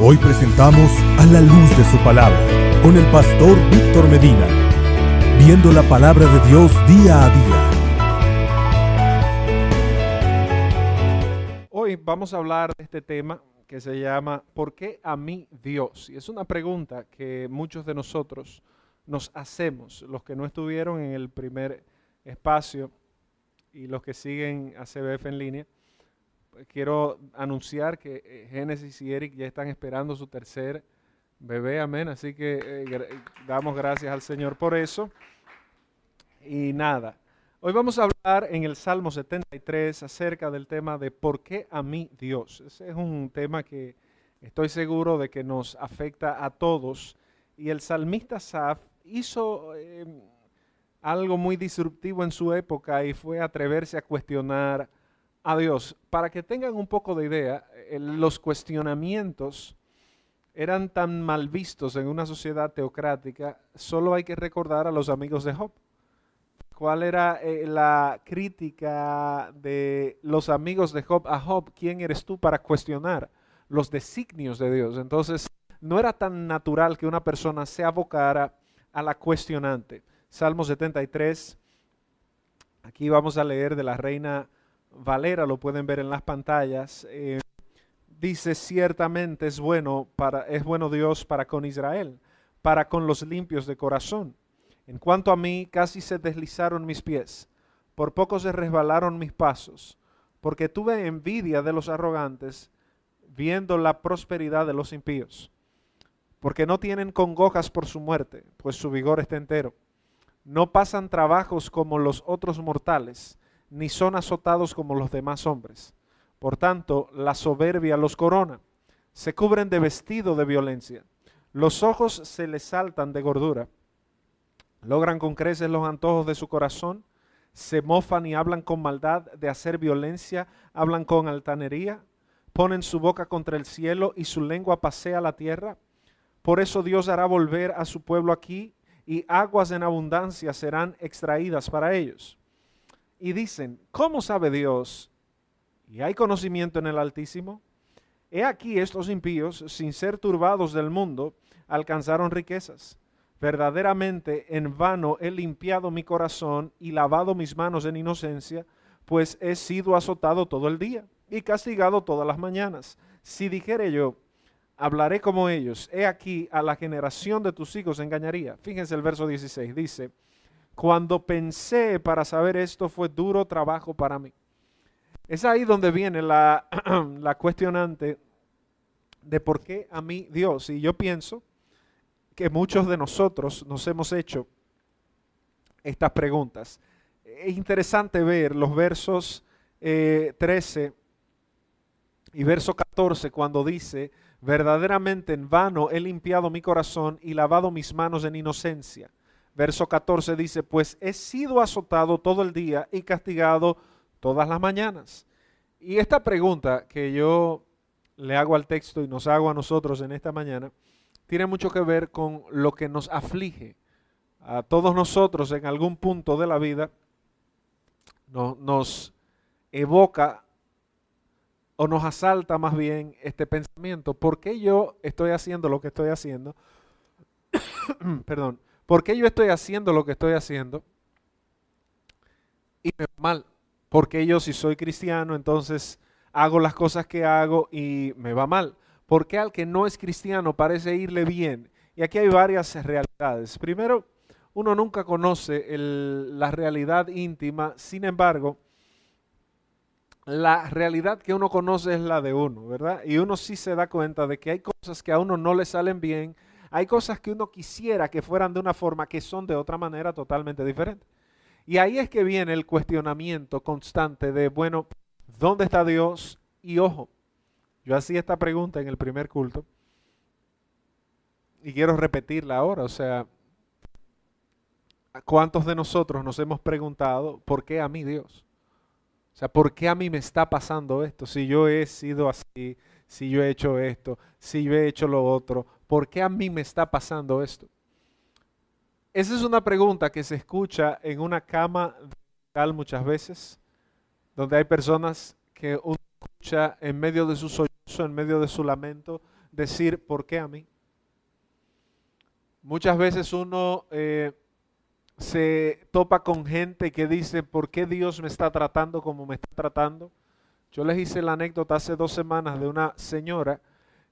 Hoy presentamos a la luz de su palabra con el pastor Víctor Medina, viendo la palabra de Dios día a día. Hoy vamos a hablar de este tema que se llama ¿Por qué a mí Dios? Y es una pregunta que muchos de nosotros nos hacemos, los que no estuvieron en el primer espacio y los que siguen a CBF en línea quiero anunciar que eh, Génesis y Eric ya están esperando su tercer bebé, amén. Así que eh, damos gracias al Señor por eso. Y nada, hoy vamos a hablar en el Salmo 73 acerca del tema de ¿por qué a mí Dios? Ese es un tema que estoy seguro de que nos afecta a todos. Y el salmista Saf hizo em, algo muy disruptivo en su época y fue atreverse a cuestionar a Dios. Para que tengan un poco de idea, los cuestionamientos eran tan mal vistos en una sociedad teocrática, solo hay que recordar a los amigos de Job. ¿Cuál era eh, la crítica de los amigos de Job a Job? ¿Quién eres tú para cuestionar los designios de Dios? Entonces, no era tan natural que una persona se abocara a la cuestionante. Salmo 73, aquí vamos a leer de la reina Valera, lo pueden ver en las pantallas, eh, dice ciertamente es bueno, para, es bueno Dios para con Israel, para con los limpios de corazón. En cuanto a mí, casi se deslizaron mis pies, por poco se resbalaron mis pasos, porque tuve envidia de los arrogantes, viendo la prosperidad de los impíos, porque no tienen congojas por su muerte, pues su vigor está entero. No pasan trabajos como los otros mortales, ni son azotados como los demás hombres. Por tanto, la soberbia los corona, se cubren de vestido de violencia, los ojos se les saltan de gordura, logran con creces los antojos de su corazón, se mofan y hablan con maldad de hacer violencia, hablan con altanería, ponen su boca contra el cielo y su lengua pasea la tierra. Por eso Dios hará volver a su pueblo aquí y aguas en abundancia serán extraídas para ellos y dicen, ¿cómo sabe Dios? ¿Y hay conocimiento en el Altísimo? He aquí estos impíos, sin ser turbados del mundo, alcanzaron riquezas. Verdaderamente en vano he limpiado mi corazón y lavado mis manos en inocencia, pues he sido azotado todo el día y castigado todas las mañanas. Si dijere yo, hablaré como ellos, he aquí a la generación de tus hijos engañaría. Fíjense el verso 16, dice, cuando pensé para saber esto fue duro trabajo para mí. Es ahí donde viene la, cuestionante de por qué a mí Dios. Y yo pienso que muchos de nosotros nos hemos hecho estas preguntas. Es interesante ver los versos 13 eh, y verso 14 cuando dice, verdaderamente en vano he limpiado mi corazón y lavado mis manos en inocencia Verso 14 dice, pues he sido azotado todo el día y castigado todas las mañanas. Y esta pregunta que yo le hago al texto y nos hago a nosotros en esta mañana, tiene mucho que ver con lo que nos aflige. A todos nosotros en algún punto de la vida nos evoca o nos asalta más bien este pensamiento. ¿Por qué yo estoy haciendo lo que estoy haciendo? Perdón. ¿Por qué yo estoy haciendo lo que estoy haciendo? Y me va mal. Porque yo si soy cristiano, entonces hago las cosas que hago y me va mal. Porque al que no es cristiano parece irle bien. Y aquí hay varias realidades. Primero, uno nunca conoce la realidad íntima, sin embargo, la realidad que uno conoce es la de uno, ¿verdad? Y uno sí se da cuenta de que hay cosas que a uno no le salen bien, hay cosas que uno quisiera que fueran de una forma que son de otra manera totalmente diferente. Y ahí es que viene el cuestionamiento constante de, bueno, ¿dónde está Dios? Y ojo, yo hacía esta pregunta en el primer culto y quiero repetirla ahora, o sea, ¿cuántos de nosotros nos hemos preguntado, ¿por qué a mí Dios? O sea, ¿por qué a mí me está pasando esto? Si yo he sido así, si yo he hecho esto, si yo he hecho lo otro, ¿por qué a mí me está pasando esto? Esa es una pregunta que se escucha en una cama tal muchas veces, donde hay personas que uno escucha en medio de su sollozo, en medio de su lamento, decir, ¿por qué a mí? Muchas veces uno eh, se topa con gente que dice, ¿por qué Dios me está tratando como me está tratando? Yo les hice la anécdota hace dos semanas de una señora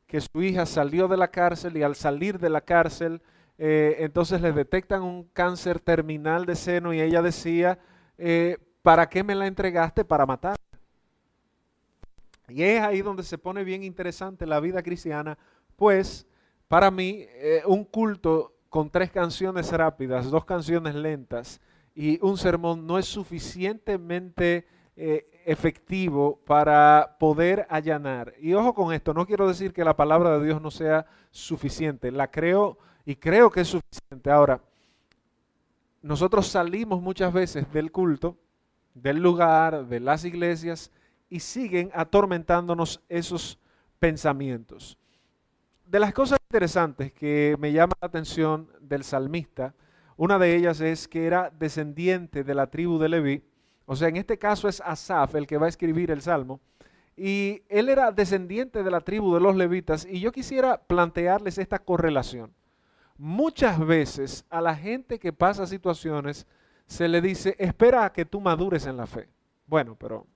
que su hija salió de la cárcel y al salir de la cárcel, eh, entonces le detectan un cáncer terminal de seno y ella decía, eh, ¿para qué me la entregaste para matar? Y es ahí donde se pone bien interesante la vida cristiana, pues para mí eh, un culto con tres canciones rápidas, dos canciones lentas y un sermón no es suficientemente eh, efectivo para poder allanar. Y ojo con esto, no quiero decir que la palabra de Dios no sea suficiente, la creo y creo que es suficiente. Ahora, nosotros salimos muchas veces del culto, del lugar, de las iglesias, y siguen atormentándonos esos pensamientos. De las cosas interesantes que me llama la atención del salmista, una de ellas es que era descendiente de la tribu de Leví, o sea, en este caso es Asaf el que va a escribir el salmo, y él era descendiente de la tribu de los levitas, y yo quisiera plantearles esta correlación. Muchas veces a la gente que pasa situaciones se le dice, espera a que tú madures en la fe. Bueno, pero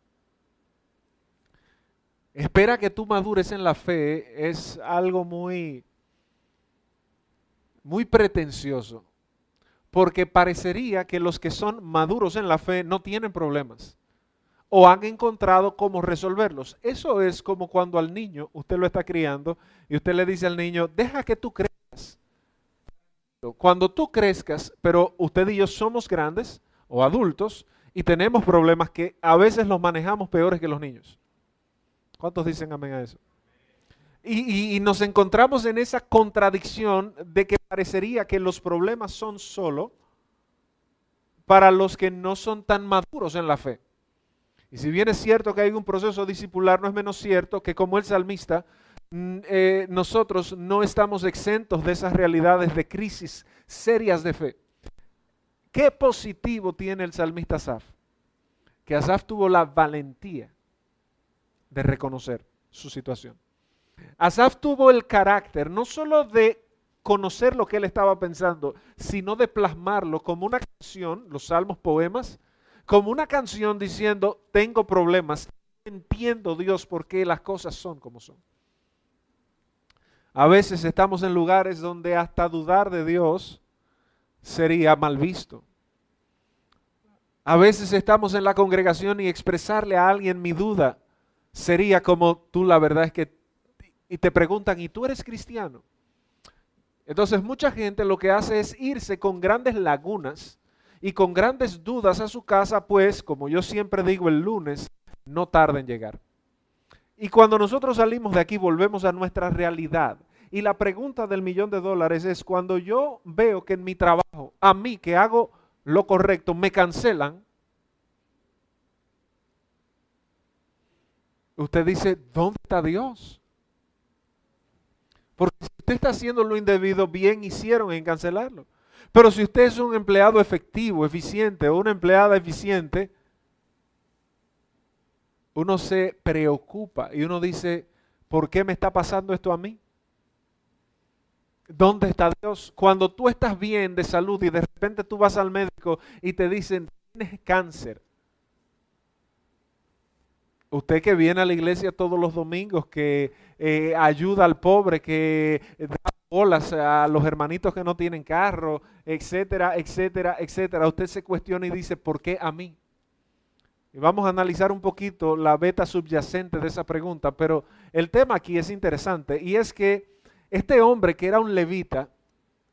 espera que tú madures en la fe es algo muy, muy pretencioso, porque parecería que los que son maduros en la fe no tienen problemas o han encontrado cómo resolverlos. Eso es como cuando al niño usted lo está criando y usted le dice al niño, deja que tú crezcas. Cuando tú crezcas, pero usted y yo somos grandes o adultos y tenemos problemas que a veces los manejamos peores que los niños. ¿Cuántos dicen amén a eso? Y, nos encontramos en esa contradicción de que parecería que los problemas son solo para los que no son tan maduros en la fe. Y si bien es cierto que hay un proceso discipular, no es menos cierto que como el salmista, mm, eh, nosotros no estamos exentos de esas realidades de crisis serias de fe. ¿Qué positivo tiene el salmista Asaf? Que Asaf tuvo la valentía de reconocer su situación. Asaf tuvo el carácter no solo de conocer lo que él estaba pensando, sino de plasmarlo como una canción, los salmos, poemas, como una canción diciendo, tengo problemas, entiendo Dios por qué las cosas son como son. A veces estamos en lugares donde hasta dudar de Dios sería mal visto. A veces estamos en la congregación y expresarle a alguien mi duda sería como tú la verdad es que y te preguntan, ¿y tú eres cristiano? Entonces mucha gente lo que hace es irse con grandes lagunas y con grandes dudas a su casa, pues, como yo siempre digo el lunes, no tarda en llegar. Y cuando nosotros salimos de aquí, volvemos a nuestra realidad. Y la pregunta del millón de dólares es, cuando yo veo que en mi trabajo, a mí que hago lo correcto, me cancelan, usted dice, ¿dónde está Dios? Porque si usted está haciendo lo indebido, bien hicieron en cancelarlo. Pero si usted es un empleado efectivo, eficiente o una empleada eficiente, uno se preocupa y uno dice, ¿por qué me está pasando esto a mí? ¿Dónde está Dios? Cuando tú estás bien de salud y de repente tú vas al médico y te dicen, tienes cáncer. Usted que viene a la iglesia todos los domingos, que eh, ayuda al pobre, que da bolas a los hermanitos que no tienen carro, etcétera, etcétera, etcétera. Usted se cuestiona y dice, ¿por qué a mí? Y vamos a analizar un poquito la beta subyacente de esa pregunta, pero el tema aquí es interesante y es que este hombre que era un levita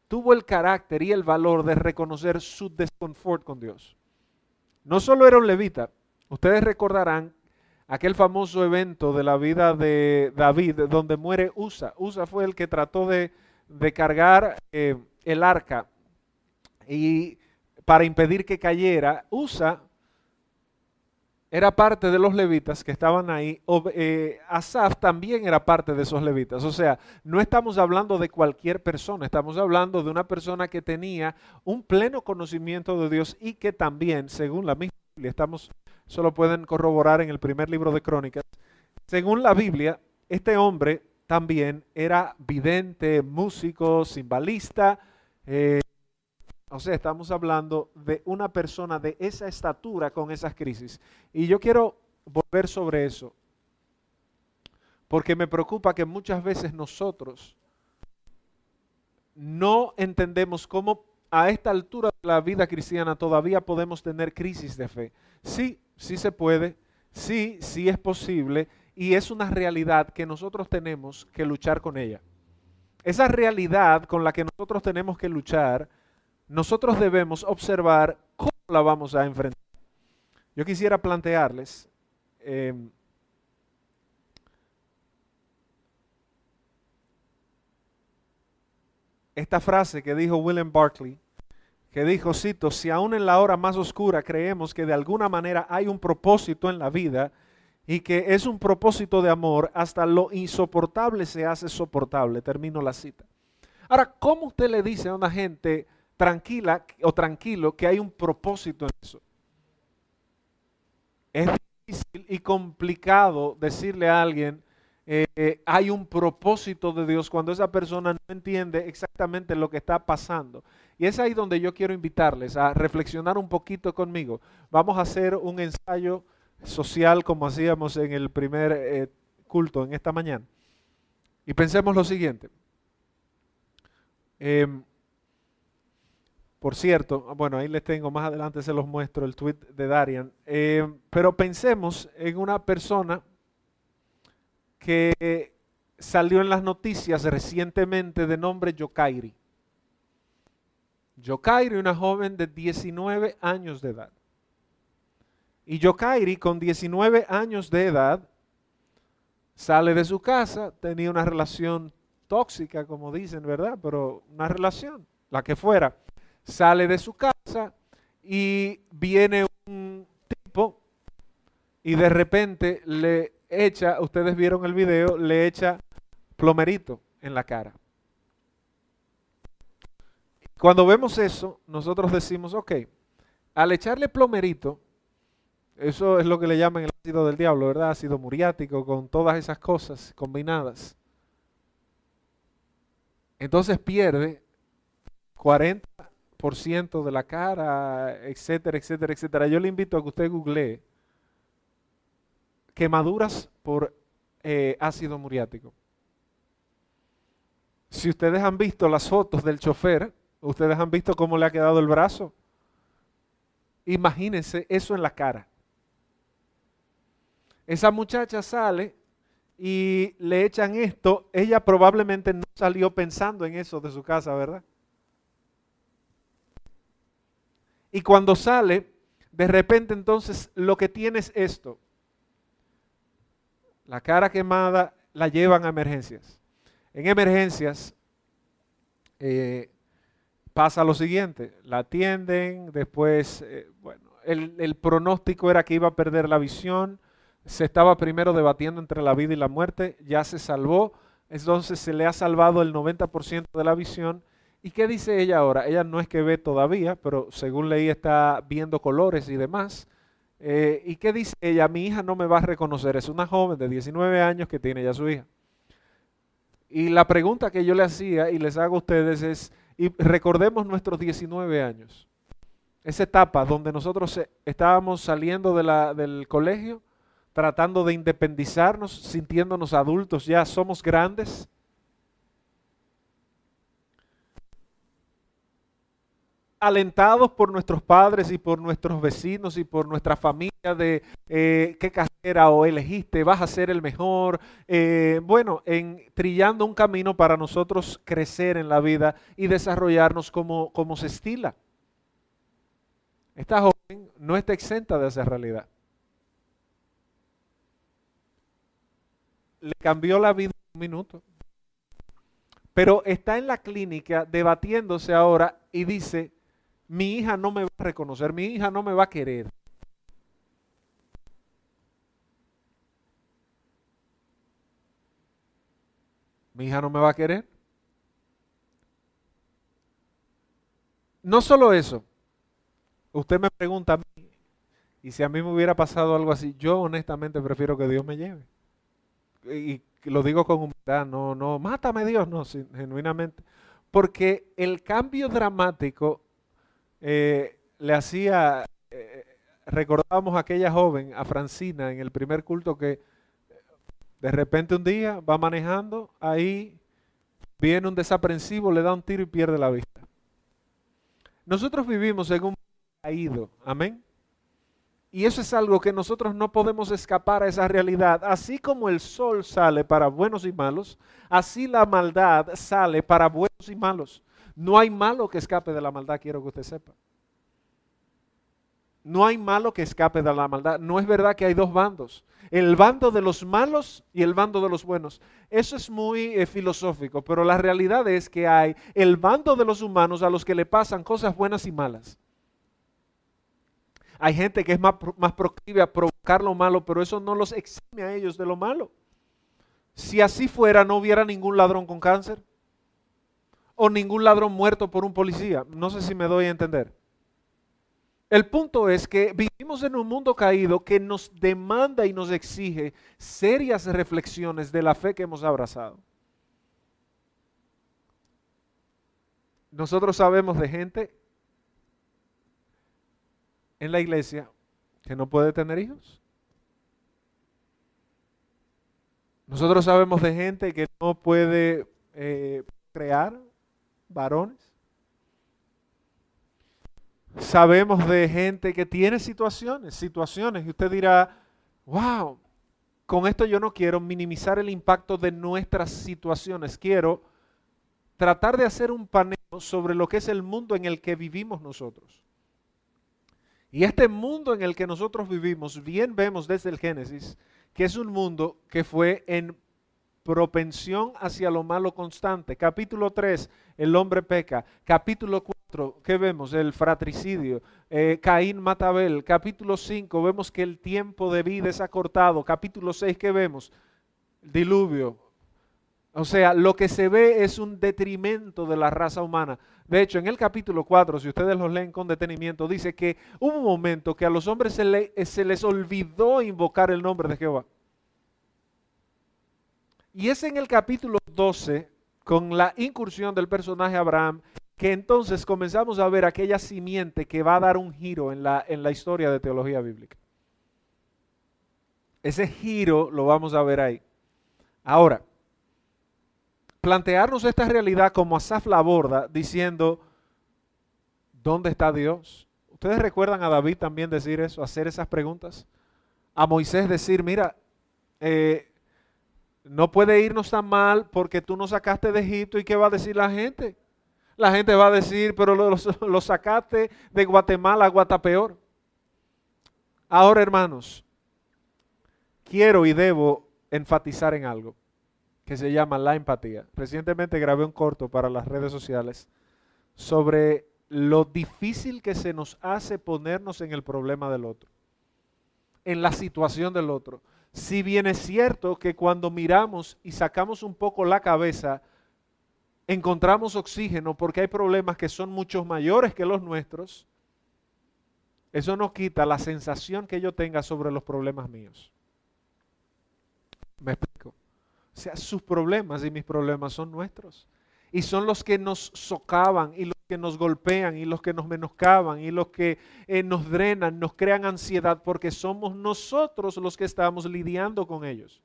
tuvo el carácter y el valor de reconocer su desconfort con Dios. No solo era un levita, ustedes recordarán aquel famoso evento de la vida de David, donde muere Usa. Usa fue el que trató de, cargar eh, el arca y para impedir que cayera. Usa era parte de los levitas que estaban ahí. Eh, Asaf también era parte de esos levitas. O sea, no estamos hablando de cualquier persona, estamos hablando de una persona que tenía un pleno conocimiento de Dios y que también, según la misma Biblia, estamos eso lo pueden corroborar en el primer libro de Crónicas. Según la Biblia, este hombre también era vidente, músico, simbalista. Eh, o sea, estamos hablando de una persona de esa estatura con esas crisis. Y yo quiero volver sobre eso, porque me preocupa que muchas veces nosotros no entendemos cómo a esta altura de la vida cristiana todavía podemos tener crisis de fe. Sí, sí se puede, sí, sí es posible y es una realidad que nosotros tenemos que luchar con ella. Esa realidad con la que nosotros tenemos que luchar, nosotros debemos observar cómo la vamos a enfrentar. Yo quisiera plantearles em, esta frase que dijo William Barclay, que dijo, cito, si aún en la hora más oscura creemos que de alguna manera hay un propósito en la vida y que es un propósito de amor, hasta lo insoportable se hace soportable. Termino la cita. Ahora, ¿cómo usted le dice a una gente tranquila o tranquilo que hay un propósito en eso? Es difícil y complicado decirle a alguien, eh, hay un propósito de Dios cuando esa persona no entiende exactamente lo que está pasando. Y es ahí donde yo quiero invitarles a reflexionar un poquito conmigo. Vamos a hacer un ensayo social como hacíamos en el primer eh, culto en esta mañana. Y pensemos lo siguiente. Em, por cierto, bueno, ahí les tengo, más adelante se los muestro el tweet de Darian. Em, pero pensemos en una persona que salió en las noticias recientemente de nombre Yokairi. Yokairi, una joven de 19 años de edad. Y Yokairi, con 19 años de edad, sale de su casa, tenía una relación tóxica, como dicen, ¿verdad? Pero una relación, la que fuera. Sale de su casa y viene y de repente le echa, ustedes vieron el video, le echa plomerito en la cara. Cuando vemos eso, nosotros decimos, ok, al echarle plomerito, eso es lo que le llaman el ácido del diablo, ¿verdad? Ácido muriático, con todas esas cosas combinadas. Entonces pierde 40% de la cara, etcétera, etcétera, etcétera. Yo le invito a que usted googlee quemaduras por eh, ácido muriático. Si ustedes han visto las fotos del chofer, ustedes han visto cómo le ha quedado el brazo. Imagínense eso en la cara. Esa muchacha sale y le echan esto. Ella probablemente no salió pensando en eso de su casa, ¿verdad? Y cuando sale, de repente entonces lo que tiene es esto la cara quemada la llevan a emergencias. En emergencias eh, pasa lo siguiente, la atienden, después, eh, bueno, el, el, pronóstico era que iba a perder la visión, se estaba primero debatiendo entre la vida y la muerte, ya se salvó, entonces se le ha salvado el 90% de la visión. ¿Y qué dice ella ahora? Ella no es que ve todavía, pero según leí está viendo colores y demás. Eh, ¿Y qué dice ella? Mi hija no me va a reconocer. Es una joven de 19 años que tiene ya su hija. Y la pregunta que yo le hacía y les hago a ustedes es, recordemos nuestros 19 años. Esa etapa donde nosotros eh, estábamos saliendo de la, del colegio, tratando de independizarnos, sintiéndonos adultos, ya somos grandes alentados por nuestros padres y por nuestros vecinos y por nuestra familia de eh, qué carrera o elegiste, vas a ser el mejor. Eh, bueno, en trillando un camino para nosotros crecer en la vida y desarrollarnos como, como se estila. Esta joven no está exenta de esa realidad. Le cambió la vida en un minuto. Pero está en la clínica debatiéndose ahora y dice, mi hija no me va a reconocer, mi hija no me va a querer. Mi hija no me va a querer. No solo eso, usted me pregunta a mí, y si a mí me hubiera pasado algo así, yo honestamente prefiero que Dios me lleve. Y lo digo con humildad, no, no, mátame Dios, no, genuinamente. Porque el cambio dramático eh, le hacía, eh, recordábamos a aquella joven, a Francina, en el primer culto que de repente un día va manejando, ahí viene un desaprensivo, le da un tiro y pierde la vista. Nosotros vivimos en un caído, amén. Y eso es algo que nosotros no podemos escapar a esa realidad. Así como el sol sale para buenos y malos, así la maldad sale para buenos y malos. No hay malo que escape de la maldad, quiero que usted sepa. No hay malo que escape de la maldad. No es verdad que hay dos bandos. El bando de los malos y el bando de los buenos. Eso es muy eh, filosófico, pero la realidad es que hay el bando de los humanos a los que le pasan cosas buenas y malas. Hay gente que es más, más proclive a provocar lo malo, pero eso no los exime a ellos de lo malo. Si así fuera, no hubiera ningún ladrón con cáncer o ningún ladrón muerto por un policía. No sé si me doy a entender. El punto es que vivimos en un mundo caído que nos demanda y nos exige serias reflexiones de la fe que hemos abrazado. Nosotros sabemos de gente en la iglesia que no puede tener hijos. Nosotros sabemos de gente que no puede eh, crear varones. Sabemos de gente que tiene situaciones, situaciones, y usted dirá, wow, con esto yo no quiero minimizar el impacto de nuestras situaciones, quiero tratar de hacer un paneo sobre lo que es el mundo en el que vivimos nosotros. Y este mundo en el que nosotros vivimos, bien vemos desde el Génesis, que es un mundo que fue en propensión hacia lo malo constante. Capítulo 3, el hombre peca. Capítulo 4, ¿qué vemos? El fratricidio. Eh, Caín mata Abel. Capítulo 5, vemos que el tiempo de vida es acortado. Capítulo 6, ¿qué vemos? Diluvio. O sea, lo que se ve es un detrimento de la raza humana. De hecho, en el capítulo 4, si ustedes lo leen con detenimiento, dice que hubo un momento que a los hombres se, se les olvidó invocar el nombre de Jehová. Y es en el capítulo 12, con la incursión del personaje Abraham, que entonces comenzamos a ver aquella simiente que va a dar un giro en la, en la historia de teología bíblica. Ese giro lo vamos a ver ahí. Ahora, plantearnos esta realidad como Asaf la aborda, diciendo, ¿dónde está Dios? ¿Ustedes recuerdan a David también decir eso, hacer esas preguntas? A Moisés decir, mira, eh, no puede irnos tan mal porque tú nos sacaste de Egipto y ¿qué va a decir la gente? La gente va a decir, pero lo, sacaste de Guatemala a Guatapeor. Ahora, hermanos, quiero y debo enfatizar en algo que se llama la empatía. Recientemente grabé un corto para las redes sociales sobre lo difícil que se nos hace ponernos en el problema del otro, en la situación del otro. Si bien es cierto que cuando miramos y sacamos un poco la cabeza, encontramos oxígeno porque hay problemas que son mucho mayores que los nuestros, eso no quita la sensación que yo tenga sobre los problemas míos. ¿Me explico? O sea, sus problemas y mis problemas son nuestros. Y son los que nos socavan y los que nos golpean y los que nos menoscaban y los que eh, nos drenan, nos crean ansiedad porque somos nosotros los que estamos lidiando con ellos.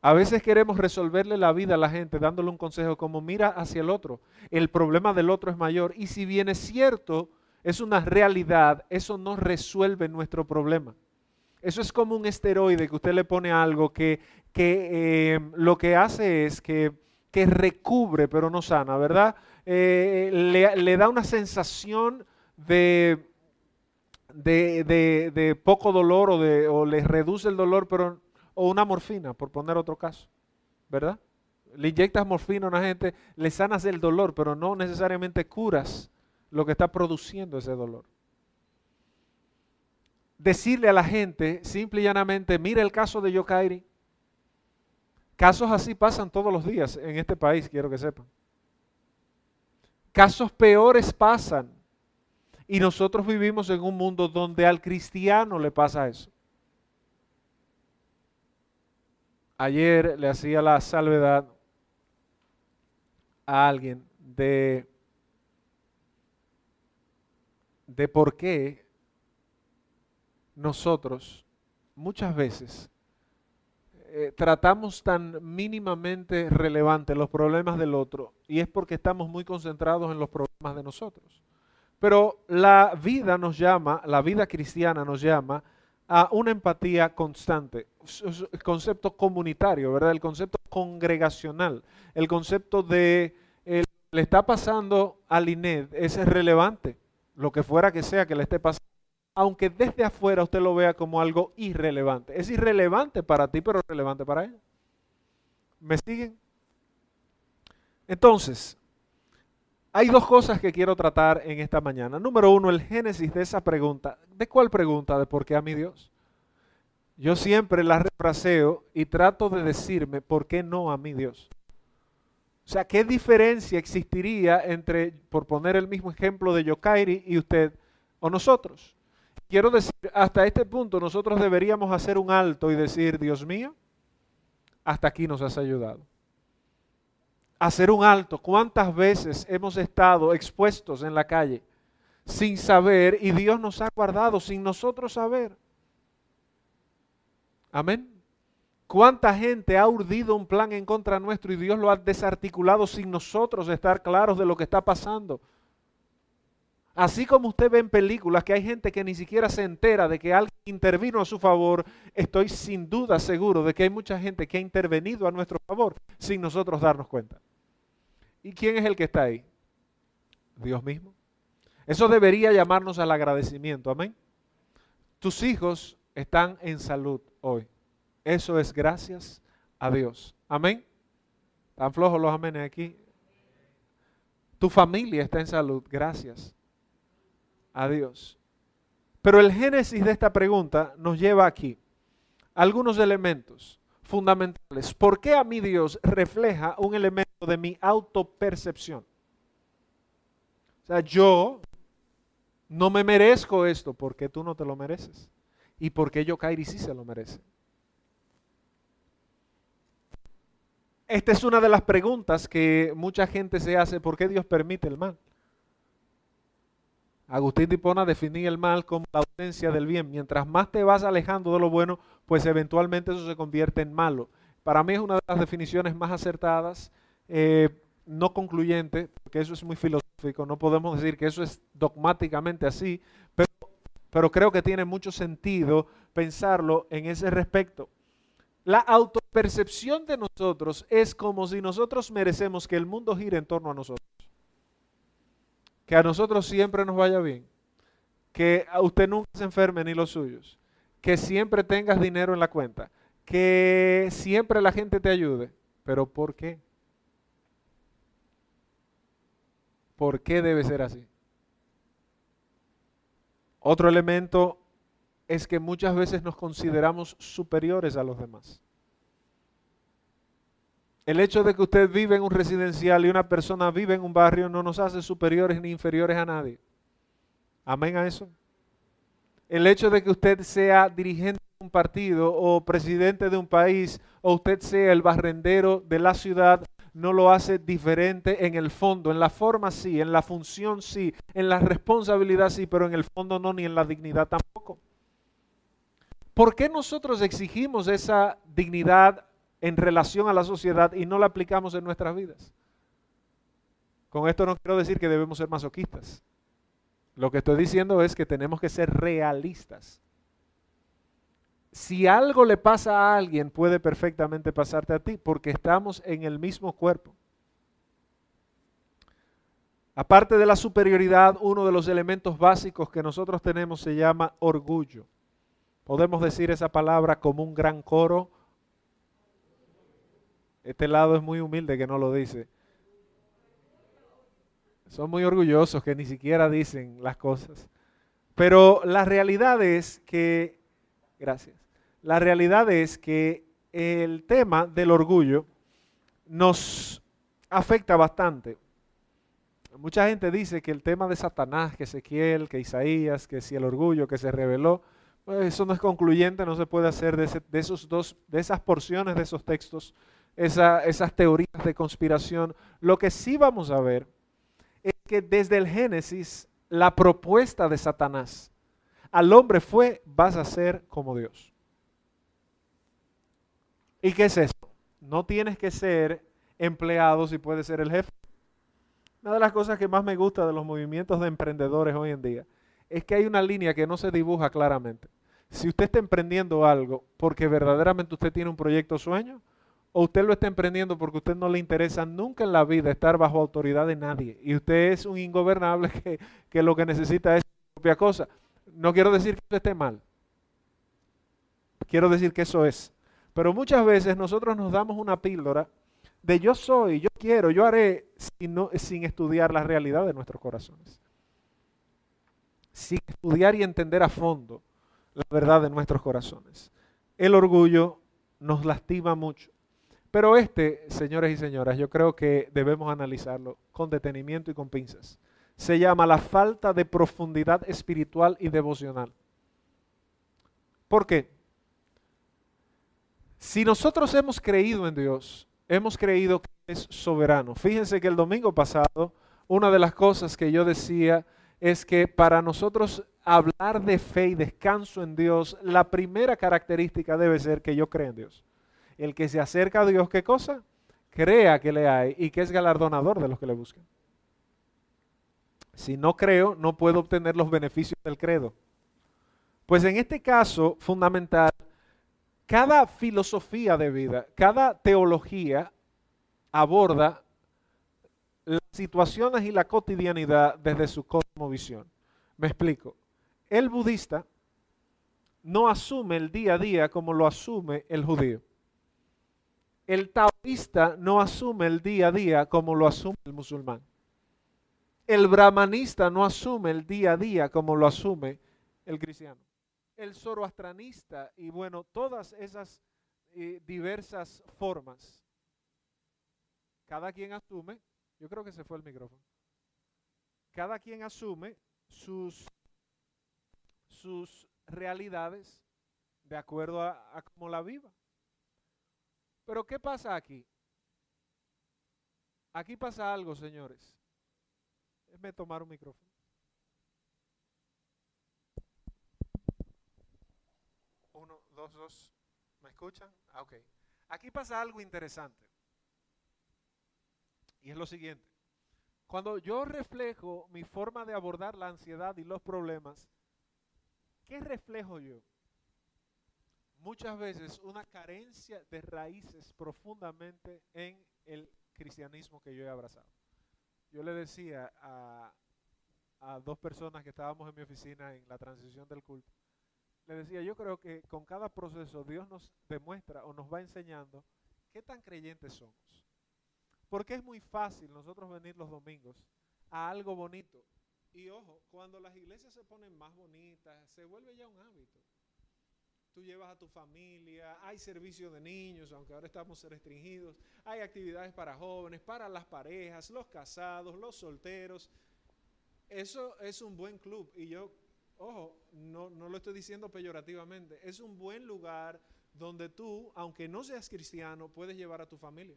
A veces queremos resolverle la vida a la gente dándole un consejo como mira hacia el otro. El problema del otro es mayor y si bien es cierto, es una realidad, eso no resuelve nuestro problema. Eso es como un esteroide que usted le pone algo que, que eh, lo que hace es que, que, recubre pero no sana, ¿verdad? Eh, le, da una sensación de, de, de, poco dolor o, o le reduce el dolor, pero, o una morfina, por poner otro caso, ¿verdad? Le inyectas morfina a una gente, le sanas el dolor, pero no necesariamente curas lo que está produciendo ese dolor decirle a la gente simple y llanamente, mira el caso de Yokairi. Casos así pasan todos los días en este país, quiero que sepan. Casos peores pasan. Y nosotros vivimos en un mundo donde al cristiano le pasa eso. Ayer le hacía la salvedad a alguien de, de por qué nosotros muchas veces eh, tratamos tan mínimamente relevante los problemas del otro y es porque estamos muy concentrados en los problemas de nosotros. Pero la vida nos llama, la vida cristiana nos llama a una empatía constante, el concepto comunitario, ¿verdad? El concepto congregacional, el concepto de le está pasando a Linet es relevante, lo que fuera que sea que le esté pasando, aunque desde afuera usted lo vea como algo irrelevante. Es irrelevante para ti, pero relevante para ella. ¿Me siguen? Entonces, hay dos cosas que quiero tratar en esta mañana. Número uno, el génesis de esa pregunta. ¿De cuál pregunta? ¿De por qué a mi Dios? Yo siempre la refraseo y trato de decirme, ¿por qué no a mi Dios? O sea, ¿qué diferencia existiría entre, por poner el mismo ejemplo de Yokairi y usted o nosotros? Quiero decir, hasta este punto nosotros deberíamos hacer un alto y decir, Dios mío, hasta aquí nos has ayudado. Hacer un alto. ¿Cuántas veces hemos estado expuestos en la calle sin saber y Dios nos ha guardado sin nosotros saber? Amén. ¿Cuánta gente ha urdido un plan en contra nuestro y Dios lo ha desarticulado sin nosotros estar claros de lo que está pasando? Así como usted ve en películas que hay gente que ni siquiera se entera de que alguien intervino a su favor, estoy sin duda seguro de que hay mucha gente que ha intervenido a nuestro favor sin nosotros darnos cuenta. ¿Y quién es el que está ahí? Dios mismo. Eso debería llamarnos al agradecimiento, amén. Tus hijos están en salud hoy. Eso es gracias a Dios. Amén. Tan flojos los amenes aquí. Tu familia está en salud. Gracias a Dios. Pero el génesis de esta pregunta nos lleva aquí algunos elementos fundamentales. ¿Por qué a mí Dios refleja un elemento de mi autopercepción? O sea, yo no me merezco esto porque tú no te lo mereces. Y porque yo, Kairi, sí se lo merece. Esta es una de las preguntas que mucha gente se hace, ¿por qué Dios permite el mal? Agustín Dipona definía el mal como la ausencia del bien. Mientras más te vas alejando de lo bueno, pues eventualmente eso se convierte en malo. Para mí es una de las definiciones más acertadas, eh, no concluyente, porque eso es muy filosófico, no podemos decir que eso es dogmáticamente así, pero, pero creo que tiene mucho sentido pensarlo en ese respecto. La autopercepción de nosotros es como si nosotros merecemos que el mundo gire en torno a nosotros. Que a nosotros siempre nos vaya bien. Que a usted nunca se enferme ni los suyos. Que siempre tengas dinero en la cuenta. Que siempre la gente te ayude. Pero ¿por qué? ¿Por qué debe ser así? Otro elemento es que muchas veces nos consideramos superiores a los demás. El hecho de que usted vive en un residencial y una persona vive en un barrio no nos hace superiores ni inferiores a nadie. Amén a eso. El hecho de que usted sea dirigente de un partido o presidente de un país o usted sea el barrendero de la ciudad no lo hace diferente en el fondo. En la forma sí, en la función sí, en la responsabilidad sí, pero en el fondo no, ni en la dignidad tampoco. ¿Por qué nosotros exigimos esa dignidad en relación a la sociedad y no la aplicamos en nuestras vidas? Con esto no quiero decir que debemos ser masoquistas. Lo que estoy diciendo es que tenemos que ser realistas. Si algo le pasa a alguien, puede perfectamente pasarte a ti, porque estamos en el mismo cuerpo. Aparte de la superioridad, uno de los elementos básicos que nosotros tenemos se llama orgullo. Podemos decir esa palabra como un gran coro. Este lado es muy humilde que no lo dice. Son muy orgullosos que ni siquiera dicen las cosas. Pero la realidad es que, gracias, la realidad es que el tema del orgullo nos afecta bastante. Mucha gente dice que el tema de Satanás, que Ezequiel, que Isaías, que si el orgullo que se reveló, Eso no es concluyente, no se puede hacer de, esos dos, de esas porciones de esos textos, esas teorías de conspiración. Lo que sí vamos a ver es que desde el Génesis la propuesta de Satanás al hombre fue, vas a ser como Dios. ¿Y qué es eso? No tienes que ser empleado si puedes ser el jefe. Una de las cosas que más me gusta de los movimientos de emprendedores hoy en día es que hay una línea que no se dibuja claramente. Si usted está emprendiendo algo porque verdaderamente usted tiene un proyecto sueño, o usted lo está emprendiendo porque a usted no le interesa nunca en la vida estar bajo autoridad de nadie, y usted es un ingobernable que, que lo que necesita es su propia cosa. No quiero decir que usted esté mal, quiero decir que eso es. Pero muchas veces nosotros nos damos una píldora de yo soy, yo quiero, yo haré, sin, sin estudiar la realidad de nuestros corazones. Sin estudiar y entender a fondo la verdad de nuestros corazones. El orgullo nos lastima mucho. Pero este, señores y señoras, yo creo que debemos analizarlo con detenimiento y con pinzas. Se llama la falta de profundidad espiritual y devocional. ¿Por qué? Si nosotros hemos creído en Dios, hemos creído que es soberano. Fíjense que el domingo pasado, una de las cosas que yo decía es que para nosotros hablar de fe y descanso en Dios, la primera característica debe ser que yo crea en Dios. El que se acerca a Dios, ¿qué cosa? Crea que le hay y que es galardonador de los que le buscan. Si no creo, no puedo obtener los beneficios del credo. Pues en este caso fundamental, cada filosofía de vida, cada teología aborda las situaciones y la cotidianidad desde su cosmovisión. Me explico. El budista no asume el día a día como lo asume el judío. El taoísta no asume el día a día como lo asume el musulmán. El brahmanista no asume el día a día como lo asume el cristiano el zoroastranista y bueno, todas esas eh, diversas formas. Cada quien asume, yo creo que se fue el micrófono. Cada quien asume sus, sus realidades de acuerdo a, a cómo la viva. Pero ¿qué pasa aquí? Aquí pasa algo, señores. Déjenme tomar un micrófono. Uno, dos, dos. ¿Me escuchan? Ah, ok. Aquí pasa algo interesante. Y es lo siguiente. Cuando yo reflejo mi forma de abordar la ansiedad y los problemas, ¿qué reflejo yo? Muchas veces una carencia de raíces profundamente en el cristianismo que yo he abrazado. Yo le decía a, a dos personas que estábamos en mi oficina en la transición del culto, le decía, yo creo que con cada proceso Dios nos demuestra o nos va enseñando qué tan creyentes somos. Porque es muy fácil nosotros venir los domingos a algo bonito. Y ojo, cuando las iglesias se ponen más bonitas, se vuelve ya un hábito. Tú llevas a tu familia, hay servicio de niños, aunque ahora estamos restringidos, hay actividades para jóvenes, para las parejas, los casados, los solteros. Eso es un buen club y yo ojo, no, no lo estoy diciendo peyorativamente, es un buen lugar donde tú, aunque no seas cristiano, puedes llevar a tu familia.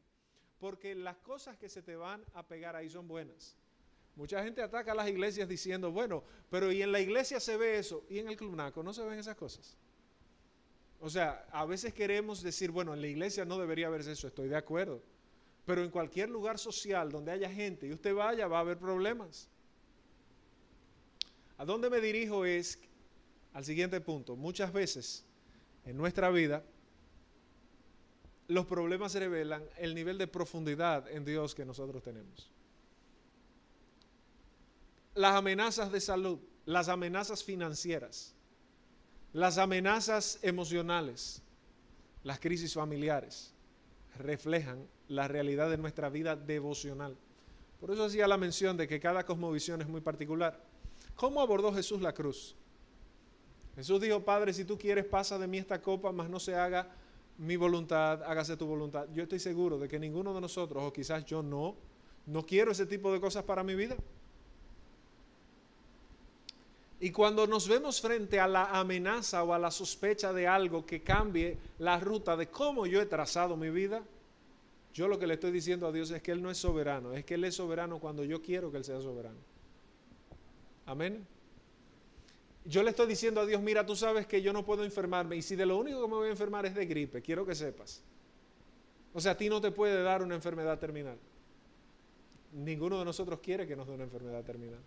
Porque las cosas que se te van a pegar ahí son buenas. Mucha gente ataca a las iglesias diciendo, bueno, pero y en la iglesia se ve eso, y en el club naco no se ven esas cosas. O sea, a veces queremos decir, bueno, en la iglesia no debería verse eso, estoy de acuerdo. Pero en cualquier lugar social donde haya gente y usted vaya, va a haber problemas. A dónde me dirijo es al siguiente punto. Muchas veces en nuestra vida los problemas revelan el nivel de profundidad en Dios que nosotros tenemos. Las amenazas de salud, las amenazas financieras, las amenazas emocionales, las crisis familiares, reflejan la realidad de nuestra vida devocional. Por eso hacía la mención de que cada cosmovisión es muy particular. ¿Cómo abordó Jesús la cruz? Jesús dijo, Padre, si tú quieres, pasa de mí esta copa, mas no se haga mi voluntad, hágase tu voluntad. Yo estoy seguro de que ninguno de nosotros, o quizás yo no, no quiero ese tipo de cosas para mi vida. Y cuando nos vemos frente a la amenaza o a la sospecha de algo que cambie la ruta de cómo yo he trazado mi vida, yo lo que le estoy diciendo a Dios es que Él no es soberano, es que Él es soberano cuando yo quiero que Él sea soberano. Amén. Yo le estoy diciendo a Dios, mira, tú sabes que yo no puedo enfermarme y si de lo único que me voy a enfermar es de gripe, quiero que sepas. O sea, a ti no te puede dar una enfermedad terminal. Ninguno de nosotros quiere que nos dé una enfermedad terminal.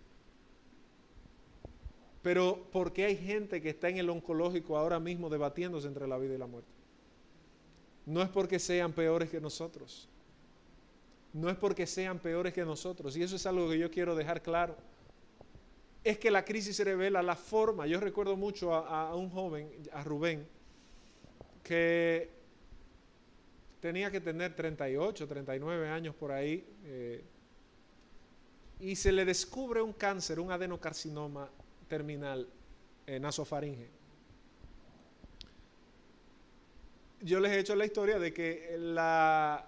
Pero ¿por qué hay gente que está en el oncológico ahora mismo debatiéndose entre la vida y la muerte? No es porque sean peores que nosotros. No es porque sean peores que nosotros. Y eso es algo que yo quiero dejar claro es que la crisis revela la forma. Yo recuerdo mucho a, un joven, a Rubén, que tenía que tener 38, 39 años por ahí, eh, y se le descubre un cáncer, un adenocarcinoma terminal nasofaringe. Yo les he hecho la historia de que la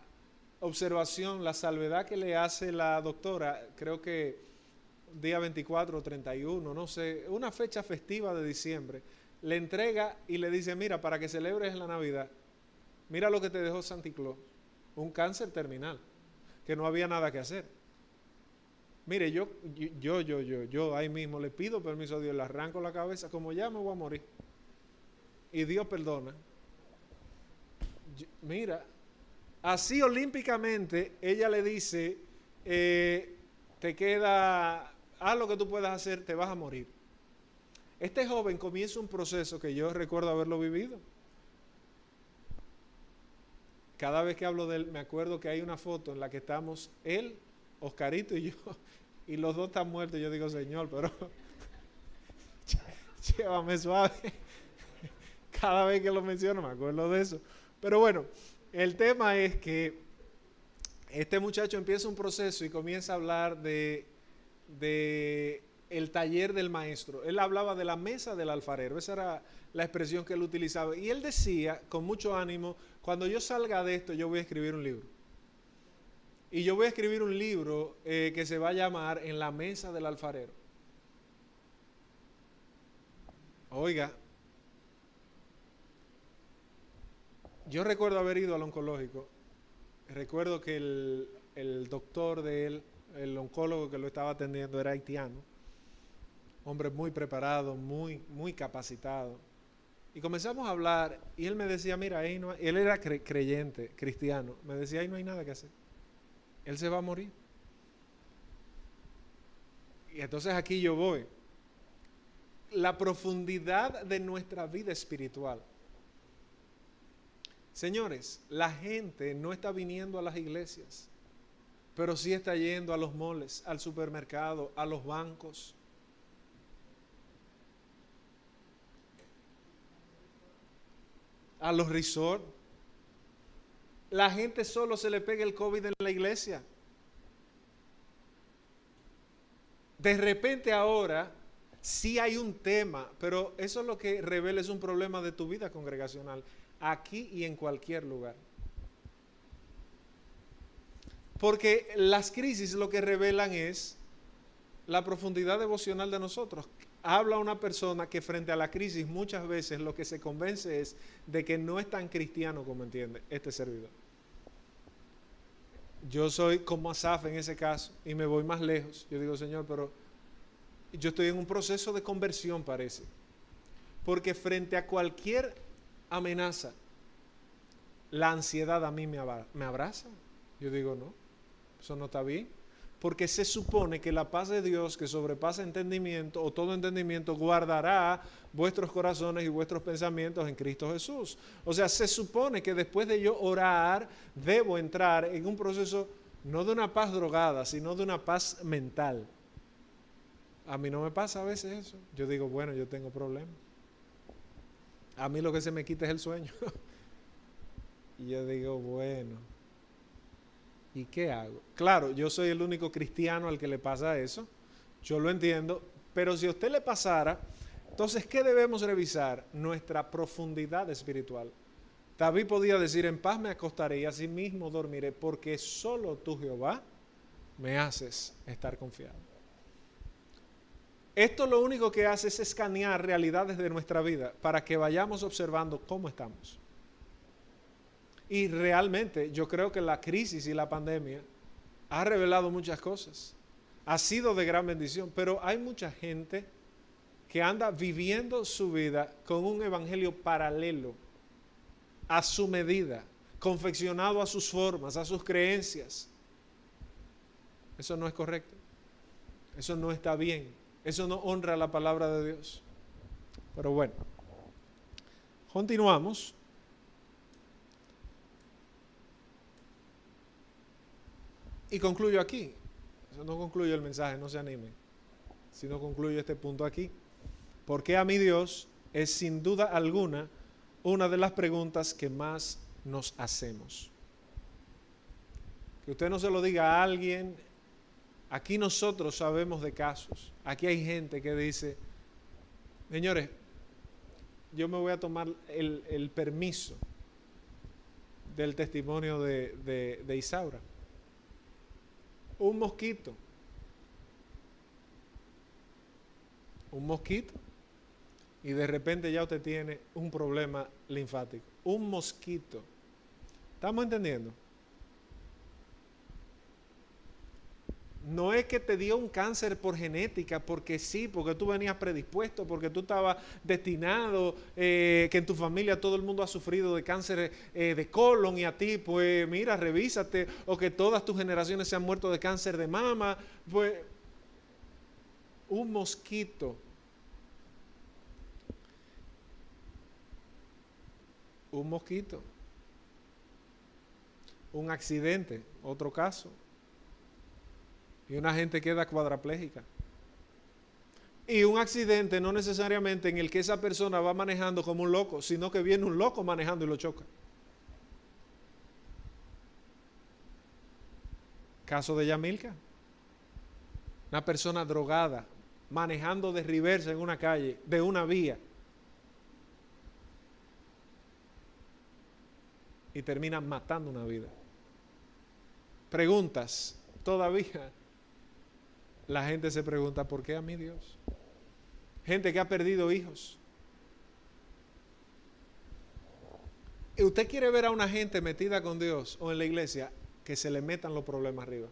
observación, la salvedad que le hace la doctora, creo que día 24 o 31, no sé, una fecha festiva de diciembre, le entrega y le dice, mira, para que celebres la Navidad, mira lo que te dejó Santa Claus, un cáncer terminal, que no había nada que hacer. Mire, yo, yo, yo, yo, yo ahí mismo le pido permiso a Dios, le arranco la cabeza, como ya me voy a morir. Y Dios perdona. mira, así olímpicamente ella le dice, eh, te queda haz lo que tú puedas hacer, te vas a morir. Este joven comienza un proceso que yo recuerdo haberlo vivido. Cada vez que hablo de él, me acuerdo que hay una foto en la que estamos él, Oscarito y yo, y los dos están muertos. Yo digo, Señor, pero llévame suave. Cada vez que lo menciono me acuerdo de eso. Pero bueno, el tema es que este muchacho empieza un proceso y comienza a hablar de el taller del maestro. Él hablaba de la mesa del alfarero, esa era la expresión que él utilizaba. Y él decía con mucho ánimo, cuando yo salga de esto, yo voy a escribir un libro. Y yo voy a escribir un libro eh, que se va a llamar En la mesa del alfarero. Oiga, yo recuerdo haber ido al oncológico. Recuerdo que el, el doctor de él el oncólogo que lo estaba atendiendo era haitiano, hombre muy preparado, muy, muy capacitado. Y comenzamos a hablar y él me decía, mira, ahí no él era creyente, cristiano, me decía, ahí no hay nada que hacer. Él se va a morir. Y entonces aquí yo voy. La profundidad de nuestra vida espiritual. Señores, la gente no está viniendo a las iglesias pero sí está yendo a los moles, al supermercado, a los bancos. A los resorts. La gente solo se le pega el COVID en la iglesia. De repente ahora sí hay un tema, pero eso es lo que revela es un problema de tu vida congregacional, aquí y en cualquier lugar. Porque las crisis lo que revelan es la profundidad devocional de nosotros. Habla una persona que frente a la crisis muchas veces lo que se convence es de que no es tan cristiano como entiende este servidor. Yo soy como Asaf en ese caso y me voy más lejos. Yo digo, Señor, pero yo estoy en un proceso de conversión, parece. Porque frente a cualquier amenaza, la ansiedad a mí me abraza. Yo digo, no. Eso no está bien. Porque se supone que la paz de Dios, que sobrepasa entendimiento o todo entendimiento, guardará vuestros corazones y vuestros pensamientos en Cristo Jesús. O sea, se supone que después de yo orar, debo entrar en un proceso no de una paz drogada, sino de una paz mental. A mí no me pasa a veces eso. Yo digo, bueno, yo tengo problemas. A mí lo que se me quita es el sueño. y yo digo, bueno, ¿Y qué hago? Claro, yo soy el único cristiano al que le pasa eso. Yo lo entiendo. Pero si a usted le pasara, entonces, ¿qué debemos revisar? Nuestra profundidad espiritual. David podía decir, en paz me acostaré y así mismo dormiré, porque solo tú, Jehová, me haces estar confiado. Esto lo único que hace es escanear realidades de nuestra vida para que vayamos observando cómo estamos. Y realmente yo creo que la crisis y la pandemia ha revelado muchas cosas. Ha sido de gran bendición, pero hay mucha gente que anda viviendo su vida con un evangelio paralelo, a su medida, confeccionado a sus formas, a sus creencias. Eso no es correcto. Eso no está bien. Eso no honra la palabra de Dios. Pero bueno, continuamos. Y concluyo aquí. No concluyo el mensaje, no se anime. Sino concluyo este punto aquí. Porque a mi Dios es sin duda alguna una de las preguntas que más nos hacemos. Que usted no se lo diga a alguien. Aquí nosotros sabemos de casos. Aquí hay gente que dice, señores, yo me voy a tomar el, permiso del testimonio de Isaura un mosquito. Un mosquito. Y de repente ya usted tiene un problema linfático. Un mosquito. ¿Estamos entendiendo? No es que te dio un cáncer por genética, porque sí, porque tú venías predispuesto, porque tú estabas destinado, eh, que en tu familia todo el mundo ha sufrido de cáncer eh, de colon y a ti, pues mira, revísate, o que todas tus generaciones se han muerto de cáncer de mama, pues un mosquito. Un mosquito. Un accidente, otro caso y una gente queda cuadraplégica. Y un accidente no necesariamente en el que esa persona va manejando como un loco, sino que viene un loco manejando y lo choca. Caso de Yamilka. Una persona drogada, manejando de reversa en una calle, de una vía. Y termina matando una vida. Preguntas, todavía la gente se pregunta, ¿por qué a mí Dios? Gente que ha perdido hijos. ¿Y usted quiere ver a una gente metida con Dios o en la iglesia que se le metan los problemas arriba?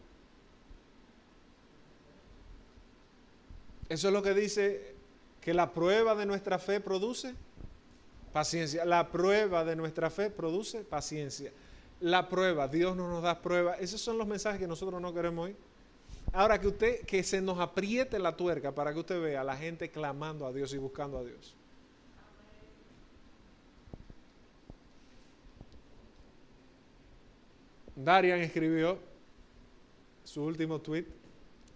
Eso es lo que dice que la prueba de nuestra fe produce paciencia. La prueba de nuestra fe produce paciencia. La prueba, Dios no nos da prueba. Esos son los mensajes que nosotros no queremos oír. Ahora que usted, que se nos apriete la tuerca para que usted vea a la gente clamando a Dios y buscando a Dios. Darian escribió su último tweet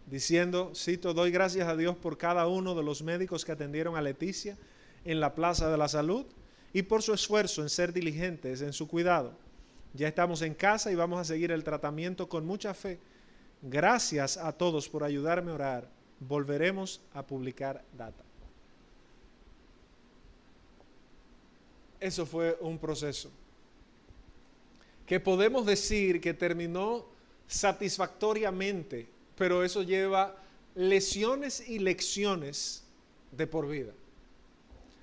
diciendo, cito, doy gracias a Dios por cada uno de los médicos que atendieron a Leticia en la Plaza de la Salud y por su esfuerzo en ser diligentes en su cuidado. Ya estamos en casa y vamos a seguir el tratamiento con mucha fe Gracias a todos por ayudarme a orar. Volveremos a publicar data. Eso fue un proceso que podemos decir que terminó satisfactoriamente, pero eso lleva lesiones y lecciones de por vida.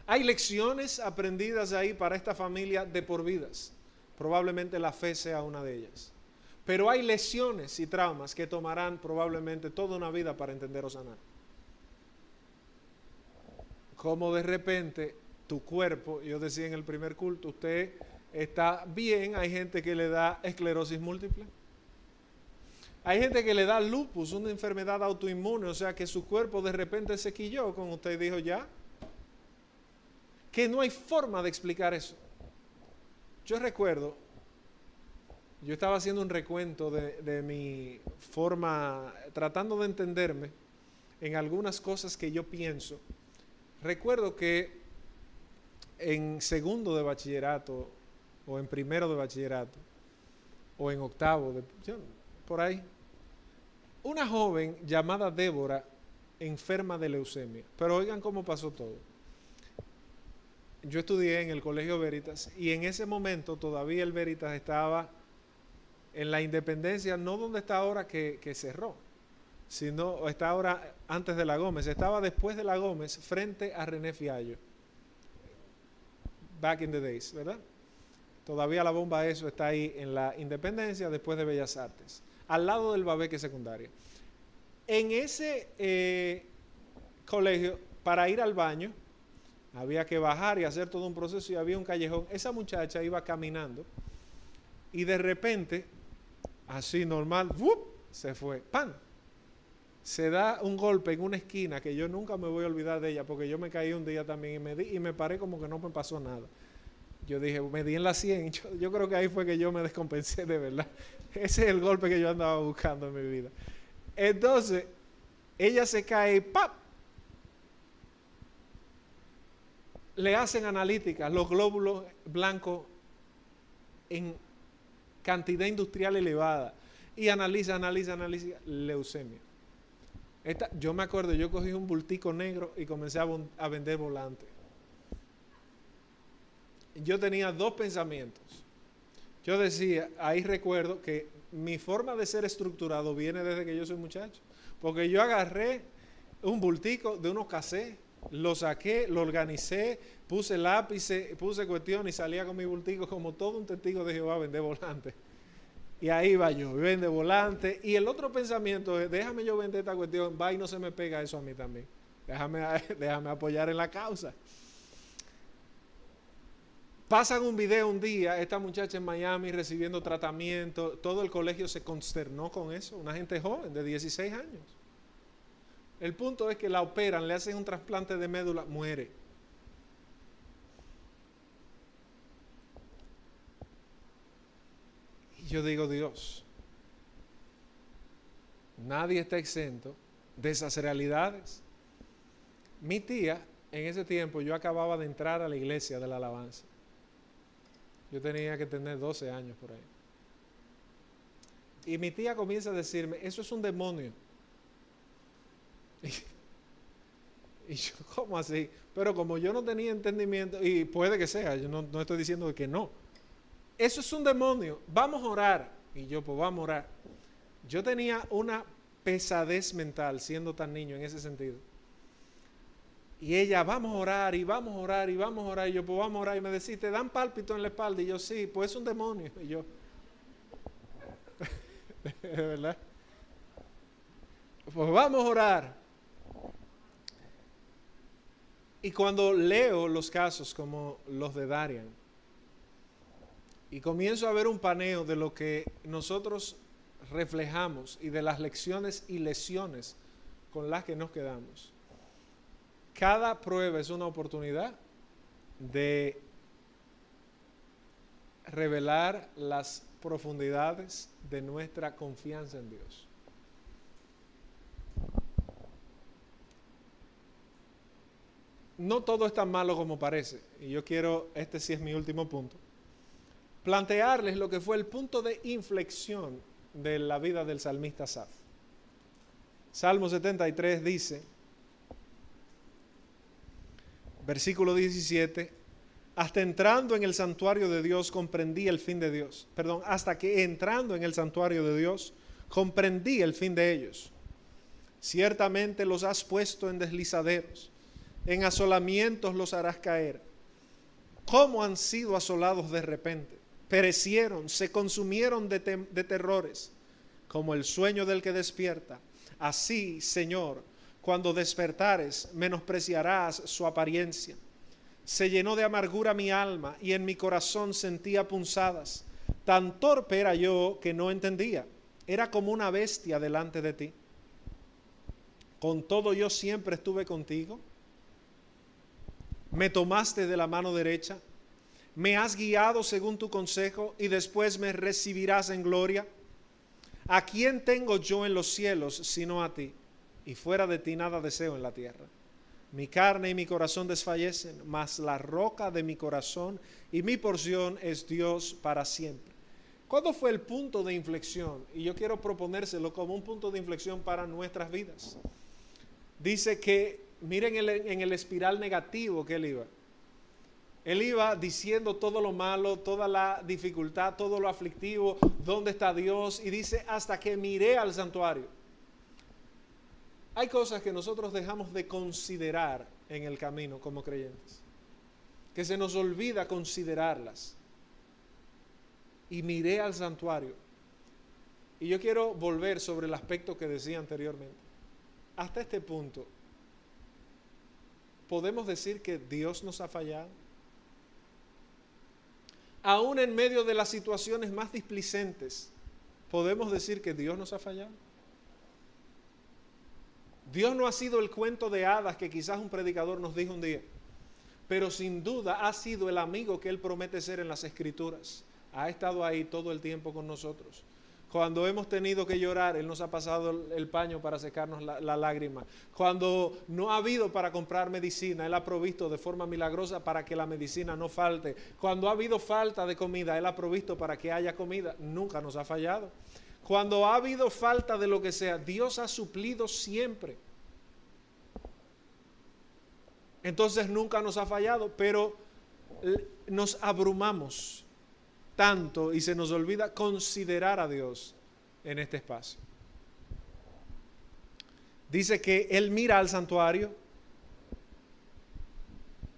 Hay lecciones aprendidas ahí para esta familia de por vidas. Probablemente la fe sea una de ellas. Pero hay lesiones y traumas que tomarán probablemente toda una vida para entender o sanar. Como de repente tu cuerpo, yo decía en el primer culto, usted está bien, hay gente que le da esclerosis múltiple. Hay gente que le da lupus, una enfermedad autoinmune, o sea que su cuerpo de repente se quilló, como usted dijo ya. Que no hay forma de explicar eso. Yo recuerdo yo estaba haciendo un recuento de, mi forma, tratando de entenderme en algunas cosas que yo pienso. Recuerdo que en segundo de bachillerato, o en primero de bachillerato, o en octavo, de, por ahí, una joven llamada Débora enferma de leucemia. Pero oigan cómo pasó todo. Yo estudié en el Colegio Veritas y en ese momento todavía el Veritas estaba en la independencia, no donde está ahora que, cerró, sino está ahora antes de la Gómez, estaba después de la Gómez frente a René Fiallo. Back in the days, ¿verdad? Todavía la bomba eso está ahí en la Independencia después de Bellas Artes, al lado del Babeque secundaria. En ese eh, colegio, para ir al baño, había que bajar y hacer todo un proceso y había un callejón. Esa muchacha iba caminando y de repente, así normal, se fue. ¡Pam! Se da un golpe en una esquina que yo nunca me voy a olvidar de ella porque yo me caí un día también y me, di, y me paré como que no me pasó nada. Yo dije, me di en la 100. Yo, yo creo que ahí fue que yo me descompensé de verdad. Ese es el golpe que yo andaba buscando en mi vida. Entonces, ella se cae, ¡pap! Le hacen analíticas, los glóbulos blancos en cantidad industrial elevada. Y analiza, analiza, analiza, leucemia. Esta, yo me acuerdo, yo cogí un bultico negro y comencé a, vender volantes. Yo tenía dos pensamientos. Yo decía, ahí recuerdo que mi forma de ser estructurado viene desde que yo soy muchacho. Porque yo agarré un bultico de unos casés, lo saqué, lo organicé, puse lápiz, puse cuestión y salía con mi bultico como todo un testigo de Jehová vender volantes. Y ahí va yo, vende volante. Y el otro pensamiento es, déjame yo vender esta cuestión, va y no se me pega eso a mí también. Déjame, déjame apoyar en la causa. Pasan un video un día, esta muchacha en Miami recibiendo tratamiento, todo el colegio se consternó con eso, una gente joven de 16 años. El punto es que la operan, le hacen un trasplante de médula, muere. Y yo digo, Dios, nadie está exento de esas realidades. Mi tía, en ese tiempo, yo acababa de entrar a la iglesia de la alabanza. Yo tenía que tener 12 años por ahí. Y mi tía comienza a decirme, eso es un demonio. Y, yo, ¿cómo así? Pero como yo no tenía entendimiento, y puede que sea, yo no, no estoy diciendo que no. Eso es un demonio, vamos a orar. Y yo, pues vamos a orar. Yo tenía una pesadez mental siendo tan niño en ese sentido. Y ella, vamos a orar, y vamos a orar, y vamos a orar. Y yo, pues vamos a orar. Y me decía, ¿te dan pálpito en la espalda? Y yo, sí, pues es un demonio. Y yo, ¿verdad? Pues vamos a orar. Y cuando leo los casos como los de Darian, y comienzo a ver un paneo de lo que nosotros reflejamos y de las lecciones y lesiones con las que nos quedamos cada prueba es una oportunidad de revelar las profundidades de nuestra confianza en Dios. No todo es tan malo como parece, y yo quiero, este sí es mi último punto, plantearles lo que fue el punto de inflexión de la vida del salmista Saf. Salmo 73 dice, versículo 17, hasta entrando en el santuario de Dios comprendí el fin de Dios. Perdón, hasta que entrando en el santuario de Dios comprendí el fin de ellos. Ciertamente los has puesto en deslizaderos, en asolamientos los harás caer. ¿Cómo han sido asolados de repente? Perecieron, se consumieron de, de terrores, como el sueño del que despierta. Así, Señor, cuando despertares, menospreciarás su apariencia. Se llenó de amargura mi alma y en mi corazón sentía punzadas. Tan torpe era yo que no entendía. Era como una bestia delante de ti. Con todo yo siempre estuve contigo. Me tomaste de la mano derecha. Me has guiado según tu consejo y después me recibirás en gloria. ¿A quién tengo yo en los cielos sino a ti? y fuera de ti nada deseo en la tierra. Mi carne y mi corazón desfallecen, mas la roca de mi corazón y mi porción es Dios para siempre. ¿Cuándo fue el punto de inflexión? Y yo quiero proponérselo como un punto de inflexión para nuestras vidas. Dice que, miren en el espiral negativo que él iba. Él iba diciendo todo lo malo, toda la dificultad, todo lo aflictivo, dónde está Dios. Y dice, hasta que miré al santuario Hay cosas que nosotros dejamos de considerar en el camino como creyentes, que se nos olvida considerarlas. Y miré al santuario. Y yo quiero volver sobre el aspecto que decía anteriormente. Hasta este punto, ¿podemos decir que Dios nos ha fallado? Aún en medio de las situaciones más displicentes, ¿podemos decir que Dios nos ha fallado? Dios no ha sido el cuento de hadas que quizás un predicador nos dijo un día, pero sin duda ha sido el amigo que Él promete ser en las escrituras. Ha estado ahí todo el tiempo con nosotros. Cuando hemos tenido que llorar, Él nos ha pasado el paño para secarnos la, lágrima. Cuando no ha habido para comprar medicina, Él ha provisto de forma milagrosa para que la medicina no falte. Cuando ha habido falta de comida, Él ha provisto para que haya comida. Nunca nos ha fallado. Cuando ha habido falta de lo que sea, Dios ha suplido siempre. Entonces nunca nos ha fallado, pero nos abrumamos tanto y se nos olvida considerar a Dios en este espacio. Dice que Él mira al santuario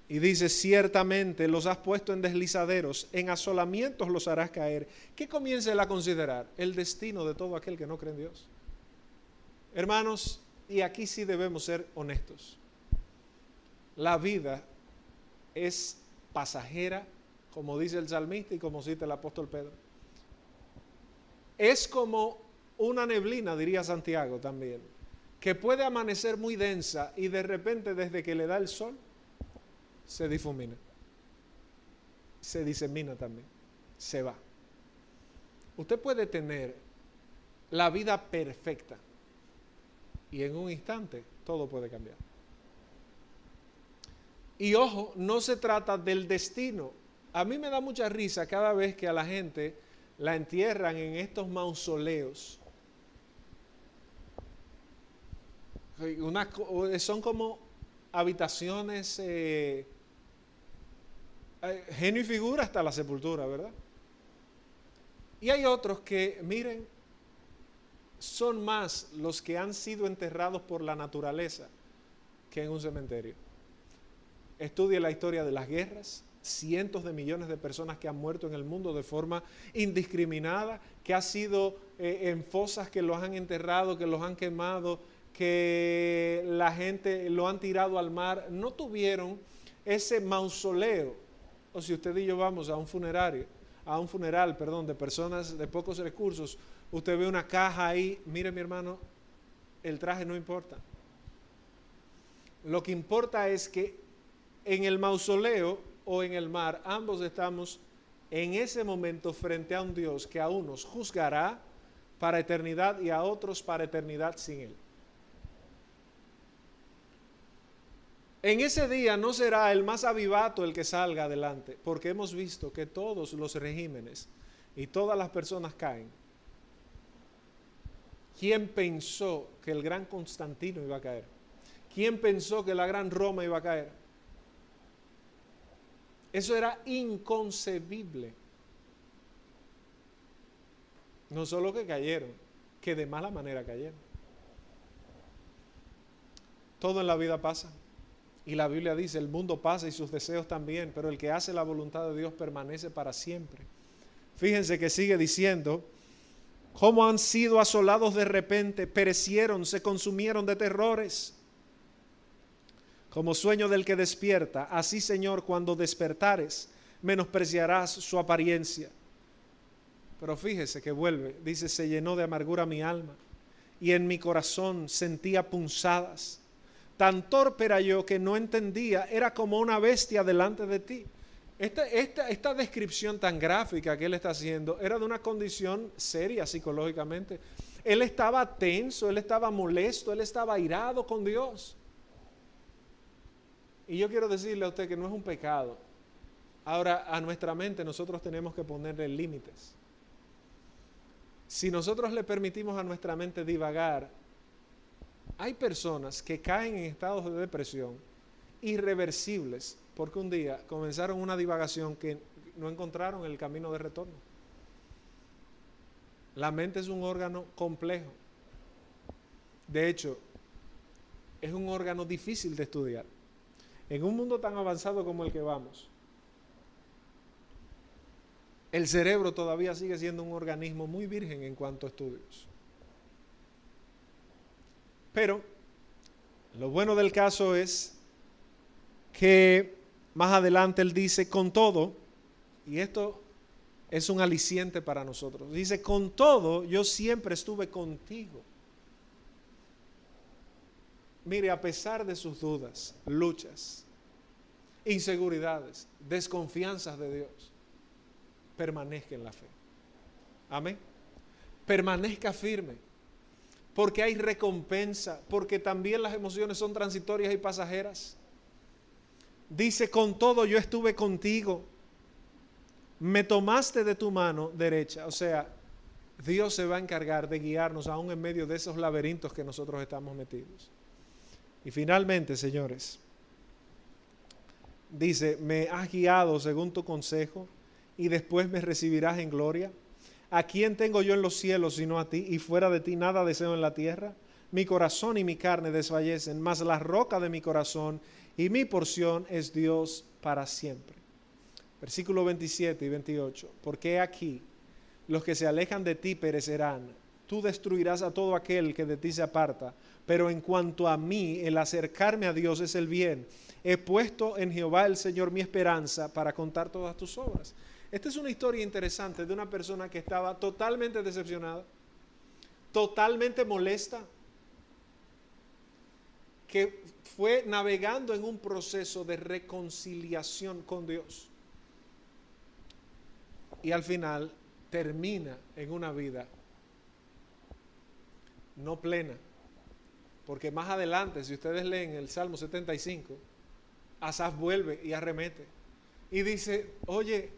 y dice, ciertamente los has puesto en deslizaderos, en asolamientos los harás caer. ¿Qué comienza Él a considerar? El destino de todo aquel que no cree en Dios. Hermanos, y aquí sí debemos ser honestos. La vida es pasajera como dice el salmista y como cita el apóstol Pedro. Es como una neblina, diría Santiago también, que puede amanecer muy densa y de repente desde que le da el sol, se difumina. Se disemina también, se va. Usted puede tener la vida perfecta y en un instante todo puede cambiar. Y ojo, no se trata del destino, a mí me da mucha risa cada vez que a la gente la entierran en estos mausoleos. son como habitaciones, eh, eh, genio y figura hasta la sepultura, ¿verdad? Y hay otros que, miren, son más los que han sido enterrados por la naturaleza que en un cementerio. Estudie la historia de las guerras, cientos de millones de personas que han muerto en el mundo de forma indiscriminada, que ha sido eh, en fosas que los han enterrado, que los han quemado, que la gente lo han tirado al mar, no tuvieron ese mausoleo. O si usted y yo vamos a un funerario, a un funeral, perdón, de personas de pocos recursos, usted ve una caja ahí, mire mi hermano, el traje no importa. Lo que importa es que en el mausoleo o en el mar, ambos estamos en ese momento frente a un Dios que a unos juzgará para eternidad y a otros para eternidad sin Él. En ese día no será el más avivato el que salga adelante, porque hemos visto que todos los regímenes y todas las personas caen. ¿Quién pensó que el gran Constantino iba a caer? ¿Quién pensó que la gran Roma iba a caer? Eso era inconcebible. No solo que cayeron, que de mala manera cayeron. Todo en la vida pasa. Y la Biblia dice, el mundo pasa y sus deseos también, pero el que hace la voluntad de Dios permanece para siempre. Fíjense que sigue diciendo, cómo han sido asolados de repente, perecieron, se consumieron de terrores como sueño del que despierta, así Señor, cuando despertares, menospreciarás su apariencia. Pero fíjese que vuelve, dice, se llenó de amargura mi alma y en mi corazón sentía punzadas. Tan torpe era yo que no entendía, era como una bestia delante de ti. Esta, esta, esta descripción tan gráfica que él está haciendo era de una condición seria psicológicamente. Él estaba tenso, él estaba molesto, él estaba airado con Dios. Y yo quiero decirle a usted que no es un pecado. Ahora, a nuestra mente nosotros tenemos que ponerle límites. Si nosotros le permitimos a nuestra mente divagar, hay personas que caen en estados de depresión irreversibles porque un día comenzaron una divagación que no encontraron el camino de retorno. La mente es un órgano complejo. De hecho, es un órgano difícil de estudiar. En un mundo tan avanzado como el que vamos, el cerebro todavía sigue siendo un organismo muy virgen en cuanto a estudios. Pero lo bueno del caso es que más adelante él dice, con todo, y esto es un aliciente para nosotros, dice, con todo yo siempre estuve contigo. Mire, a pesar de sus dudas, luchas, inseguridades, desconfianzas de Dios, permanezca en la fe. Amén. Permanezca firme. Porque hay recompensa, porque también las emociones son transitorias y pasajeras. Dice, con todo yo estuve contigo. Me tomaste de tu mano derecha. O sea, Dios se va a encargar de guiarnos aún en medio de esos laberintos que nosotros estamos metidos. Y finalmente, señores, dice, me has guiado según tu consejo y después me recibirás en gloria. ¿A quién tengo yo en los cielos sino a ti? Y fuera de ti nada deseo en la tierra. Mi corazón y mi carne desfallecen, mas la roca de mi corazón y mi porción es Dios para siempre. Versículo 27 y 28. Porque aquí los que se alejan de ti perecerán. Tú destruirás a todo aquel que de ti se aparta. Pero en cuanto a mí, el acercarme a Dios es el bien. He puesto en Jehová el Señor mi esperanza para contar todas tus obras. Esta es una historia interesante de una persona que estaba totalmente decepcionada, totalmente molesta, que fue navegando en un proceso de reconciliación con Dios. Y al final termina en una vida no plena. Porque más adelante, si ustedes leen el Salmo 75, Asaf vuelve y arremete. Y dice, oye,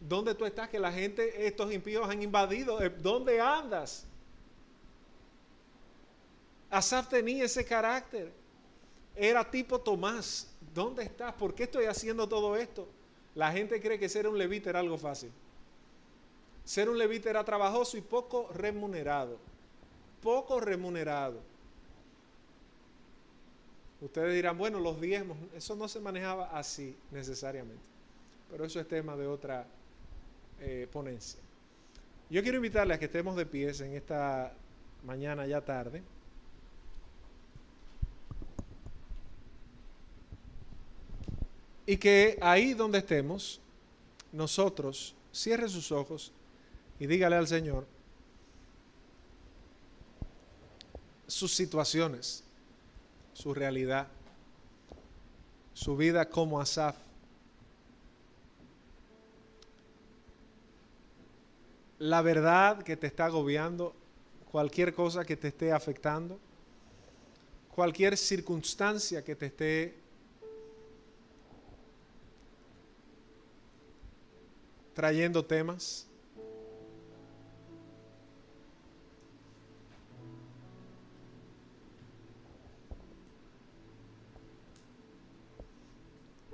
¿Dónde tú estás? Que la gente, estos impíos han invadido. Eh, ¿Dónde andas? Asaf tenía ese carácter. Era tipo Tomás. ¿Dónde estás? ¿Por qué estoy haciendo todo esto? La gente cree que ser un levita era algo fácil. Ser un levita era trabajoso y poco remunerado. Poco remunerado. Ustedes dirán, bueno, los diezmos, eso no se manejaba así necesariamente. Pero eso es tema de otra eh, ponencia. Yo quiero invitarles a que estemos de pies en esta mañana ya tarde. Y que ahí donde estemos, nosotros cierre sus ojos y dígale al Señor sus situaciones, su realidad, su vida como Asaf la verdad que te está agobiando, cualquier cosa que te esté afectando, cualquier circunstancia que te esté trayendo temas.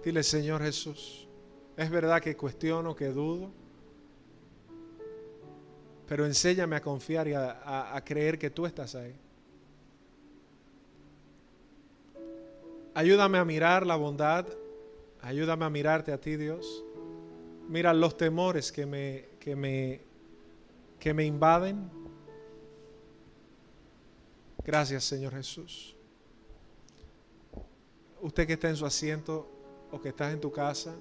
Dile, Señor Jesús, es verdad que cuestiono, que dudo pero enséñame a confiar y a, creer que tú estás ahí. Ayúdame a mirar la bondad, ayúdame a mirarte a ti, Dios. Mira los temores que me, que me, que me invaden. Gracias, Señor Jesús. Usted que está en su asiento que estás en tu casa,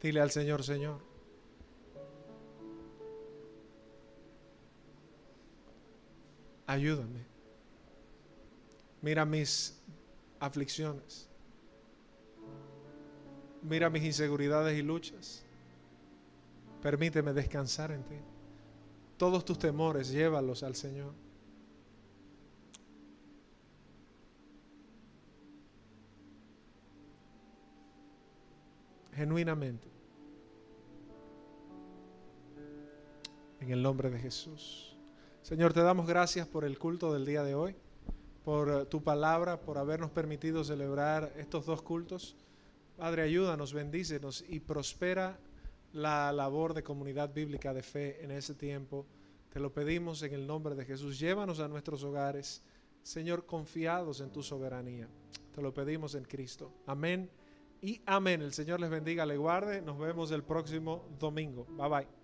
dile al Señor, Señor, ayúdame. Mira mis aflicciones. Mira mis inseguridades y luchas. Permíteme descansar en ti. Todos tus temores, llévalos al Señor. Genuinamente. En el nombre de Jesús. Señor, te damos gracias por el culto del día de hoy, por eh, tu palabra, por habernos permitido celebrar estos dos cultos. Padre, ayúdanos, bendícenos y prospera la labor de comunidad bíblica de fe en ese tiempo. Te lo pedimos en el nombre de Jesús. Llévanos a nuestros hogares Señor, confiados en tu soberanía. Te lo pedimos en Cristo. Amén y amén. El Señor les bendiga, le guarde. Nos vemos el próximo domingo. Bye bye.